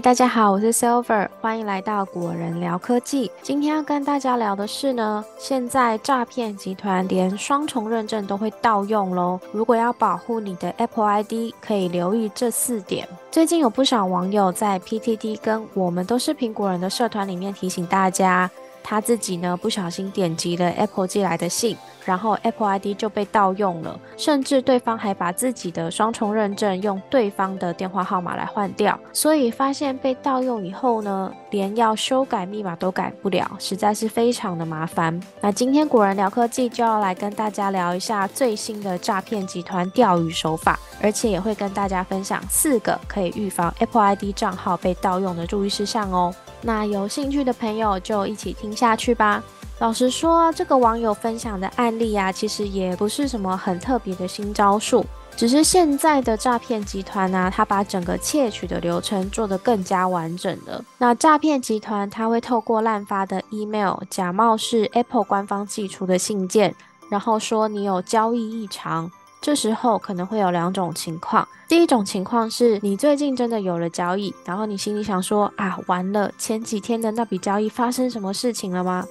大家好，我是 Silver，欢迎来到果仁聊科技。今天要跟大家聊的是呢，现在诈骗集团连双重认证都会盗用喽。如果要保护你的 Apple ID，可以留意这四点。最近有不少网友在 PTT 跟我们都是苹果人的社团里面提醒大家。他自己呢不小心点击了 Apple 寄来的信，然后 Apple ID 就被盗用了，甚至对方还把自己的双重认证用对方的电话号码来换掉，所以发现被盗用以后呢，连要修改密码都改不了，实在是非常的麻烦。那今天果然聊科技就要来跟大家聊一下最新的诈骗集团钓鱼手法，而且也会跟大家分享四个可以预防 Apple ID 账号被盗用的注意事项哦。那有兴趣的朋友就一起听下去吧。老实说，这个网友分享的案例啊，其实也不是什么很特别的新招数，只是现在的诈骗集团呢，他把整个窃取的流程做得更加完整了。那诈骗集团他会透过滥发的 email，假冒是 Apple 官方寄出的信件，然后说你有交易异常。这时候可能会有两种情况，第一种情况是你最近真的有了交易，然后你心里想说啊，完了，前几天的那笔交易发生什么事情了吗？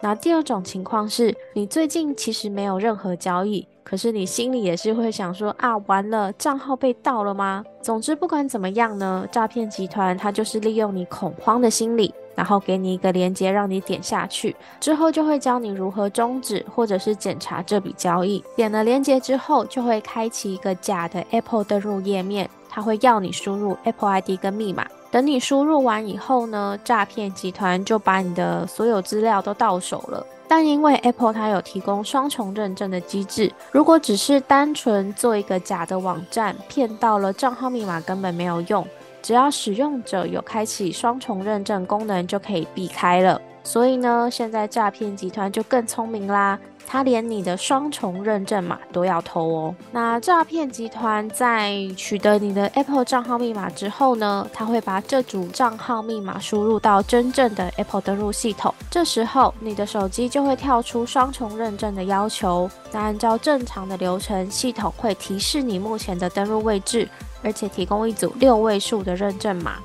那第二种情况是你最近其实没有任何交易，可是你心里也是会想说啊，完了，账号被盗了吗？总之不管怎么样呢，诈骗集团它就是利用你恐慌的心理。然后给你一个链接，让你点下去，之后就会教你如何终止或者是检查这笔交易。点了链接之后，就会开启一个假的 Apple 登录页面，它会要你输入 Apple ID 跟密码。等你输入完以后呢，诈骗集团就把你的所有资料都到手了。但因为 Apple 它有提供双重认证的机制，如果只是单纯做一个假的网站，骗到了账号密码根本没有用。只要使用者有开启双重认证功能，就可以避开了。所以呢，现在诈骗集团就更聪明啦，他连你的双重认证码都要偷哦。那诈骗集团在取得你的 Apple 账号密码之后呢，他会把这组账号密码输入到真正的 Apple 登录系统，这时候你的手机就会跳出双重认证的要求。那按照正常的流程，系统会提示你目前的登录位置。而且提供一组六位数的认证码，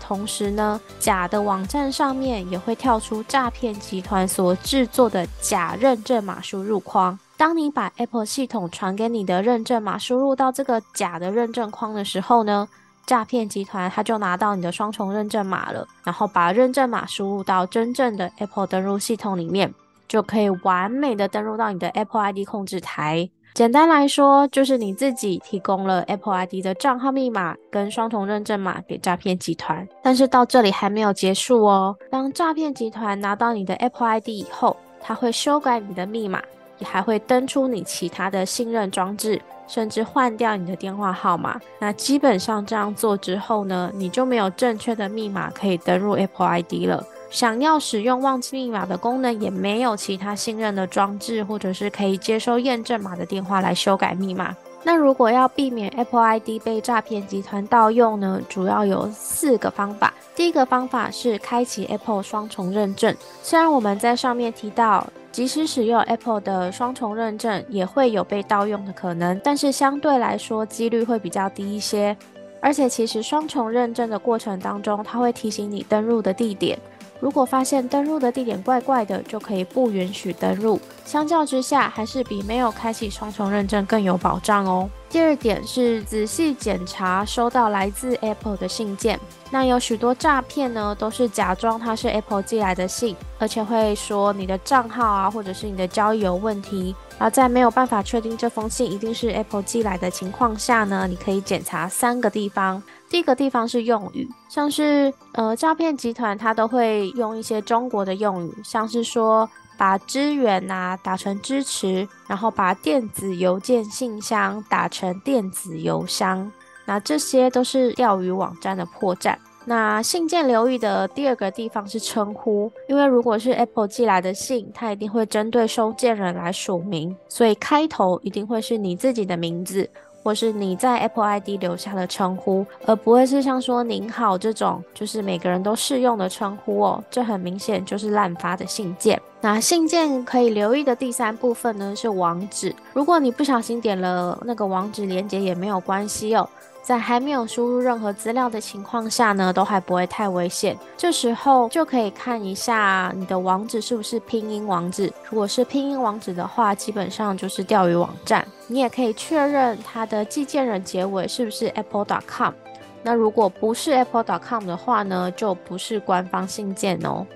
同时呢，假的网站上面也会跳出诈骗集团所制作的假认证码输入框。当你把 Apple 系统传给你的认证码输入到这个假的认证框的时候呢，诈骗集团他就拿到你的双重认证码了，然后把认证码输入到真正的 Apple 登录系统里面，就可以完美的登录到你的 Apple ID 控制台。简单来说，就是你自己提供了 Apple ID 的账号密码跟双重认证码给诈骗集团。但是到这里还没有结束哦。当诈骗集团拿到你的 Apple ID 以后，他会修改你的密码，也还会登出你其他的信任装置，甚至换掉你的电话号码。那基本上这样做之后呢，你就没有正确的密码可以登入 Apple ID 了。想要使用忘记密码的功能，也没有其他信任的装置，或者是可以接收验证码的电话来修改密码。那如果要避免 Apple ID 被诈骗集团盗用呢？主要有四个方法。第一个方法是开启 Apple 双重认证。虽然我们在上面提到，即使使用 Apple 的双重认证，也会有被盗用的可能，但是相对来说几率会比较低一些。而且其实双重认证的过程当中，它会提醒你登录的地点。如果发现登录的地点怪怪的，就可以不允许登录。相较之下，还是比没有开启双重认证更有保障哦。第二点是仔细检查收到来自 Apple 的信件。那有许多诈骗呢，都是假装它是 Apple 寄来的信，而且会说你的账号啊，或者是你的交易有问题。而在没有办法确定这封信一定是 Apple 寄来的情况下呢，你可以检查三个地方。第一个地方是用语，像是呃诈骗集团它都会用一些中国的用语，像是说把支援呐打成支持，然后把电子邮件信箱打成电子邮箱，那这些都是钓鱼网站的破绽。那信件留意的第二个地方是称呼，因为如果是 Apple 寄来的信，它一定会针对收件人来署名，所以开头一定会是你自己的名字。或是你在 Apple ID 留下的称呼，而不会是像说您好这种，就是每个人都适用的称呼哦。这很明显就是滥发的信件。那信件可以留意的第三部分呢是网址，如果你不小心点了那个网址连接也没有关系哦。在还没有输入任何资料的情况下呢，都还不会太危险。这时候就可以看一下你的网址是不是拼音网址。如果是拼音网址的话，基本上就是钓鱼网站。你也可以确认它的寄件人结尾是不是 apple.com。那如果不是 apple.com 的话呢，就不是官方信件哦。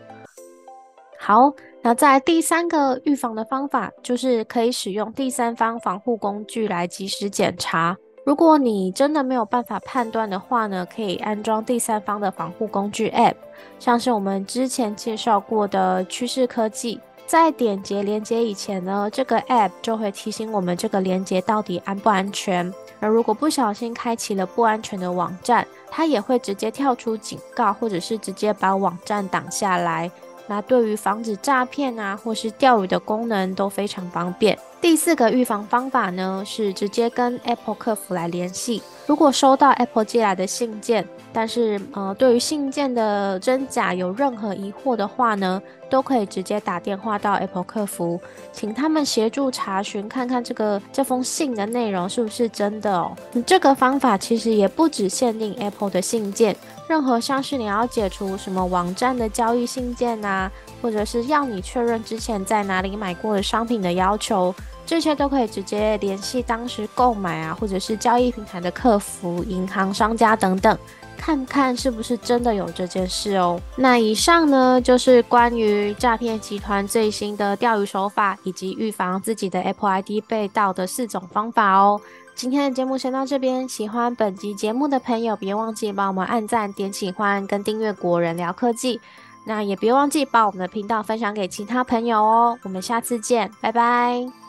好，那在第三个预防的方法，就是可以使用第三方防护工具来及时检查。如果你真的没有办法判断的话呢，可以安装第三方的防护工具 App，像是我们之前介绍过的趋势科技。在点击连接以前呢，这个 App 就会提醒我们这个连接到底安不安全。而如果不小心开启了不安全的网站，它也会直接跳出警告，或者是直接把网站挡下来。那对于防止诈骗啊，或是钓鱼的功能都非常方便。第四个预防方法呢，是直接跟 Apple 客服来联系。如果收到 Apple 寄来的信件，但是呃，对于信件的真假有任何疑惑的话呢，都可以直接打电话到 Apple 客服，请他们协助查询，看看这个这封信的内容是不是真的哦。这个方法其实也不只限定 Apple 的信件，任何像是你要解除什么网站的交易信件呐，或者是要你确认之前在哪里买过的商品的要求。这些都可以直接联系当时购买啊，或者是交易平台的客服、银行、商家等等，看看是不是真的有这件事哦。那以上呢，就是关于诈骗集团最新的钓鱼手法，以及预防自己的 Apple ID 被盗的四种方法哦。今天的节目先到这边，喜欢本集节目的朋友，别忘记帮我们按赞、点喜欢跟订阅国人聊科技。那也别忘记把我们的频道分享给其他朋友哦。我们下次见，拜拜。